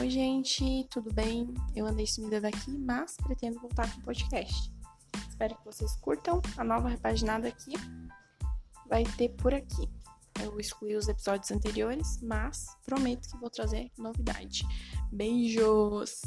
Oi, gente, tudo bem? Eu andei sumida daqui, mas pretendo voltar com o podcast. Espero que vocês curtam a nova repaginada aqui. Vai ter por aqui. Eu excluí os episódios anteriores, mas prometo que vou trazer novidade. Beijos!